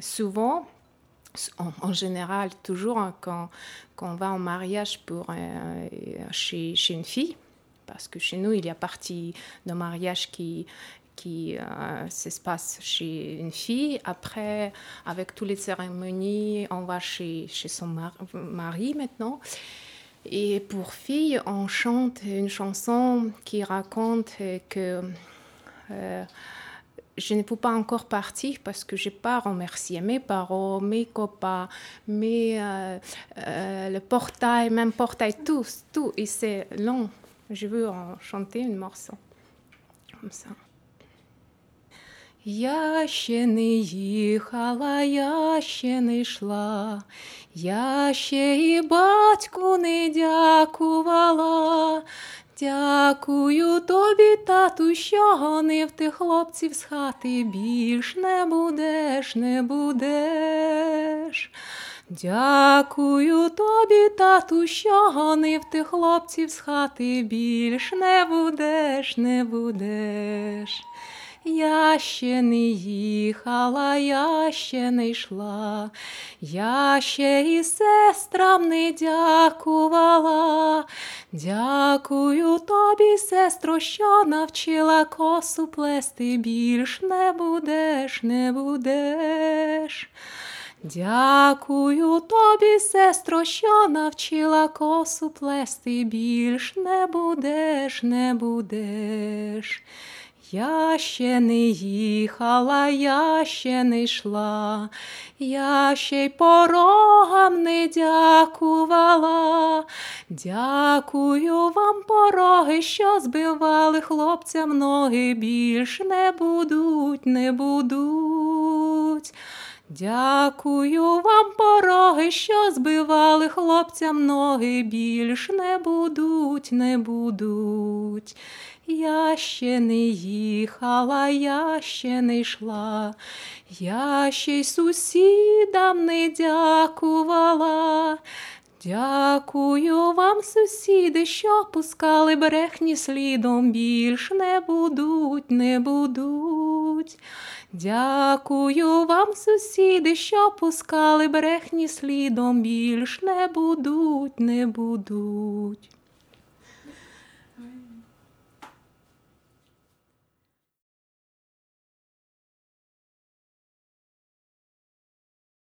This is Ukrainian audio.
souvent, en, général, toujours hein, quand, on va en mariage pour, euh, chez, chez, une fille, parce que chez nous, il y a partie d'un mariage qui, qui euh, chez une fille. Après, avec toutes les cérémonies, on va chez, chez son mari maintenant. Et pour fille, on chante une chanson qui raconte que euh, je ne peux pas encore partir parce que je n'ai pas remercié mes parents, mes copains, mes, euh, euh, le portail, même portail, tout, tout. Et c'est long. Je veux en chanter une morceau comme ça. Я ще не їхала, я ще не йшла, я ще і батьку не дякувала. Дякую тобі, тату, що гонив ти хлопців з хати більш не будеш, не будеш. Дякую тобі, тату, що гонив ти хлопців з хати більш не будеш, не будеш. Я ще не їхала, я ще не йшла, я ще і сестрам не дякувала. Дякую тобі, сестро, що навчила косу плести, більш не будеш, не будеш. Дякую тобі, сестро, що навчила косу плести, більш не будеш, не будеш. Я ще не їхала, я ще не йшла, я ще й порогам не дякувала. Дякую вам, пороги, що збивали хлопцям ноги, більш не будуть, не будуть. Дякую вам, пороги, що збивали хлопцям ноги, більш не будуть, не будуть. Я ще не їхала, я ще не йшла, я ще й сусідам не дякувала. Дякую вам, сусіди, що пускали брехні слідом, більш не будуть, не будуть. Дякую вам, сусіди, що пускали брехні слідом, більш не будуть, не будуть.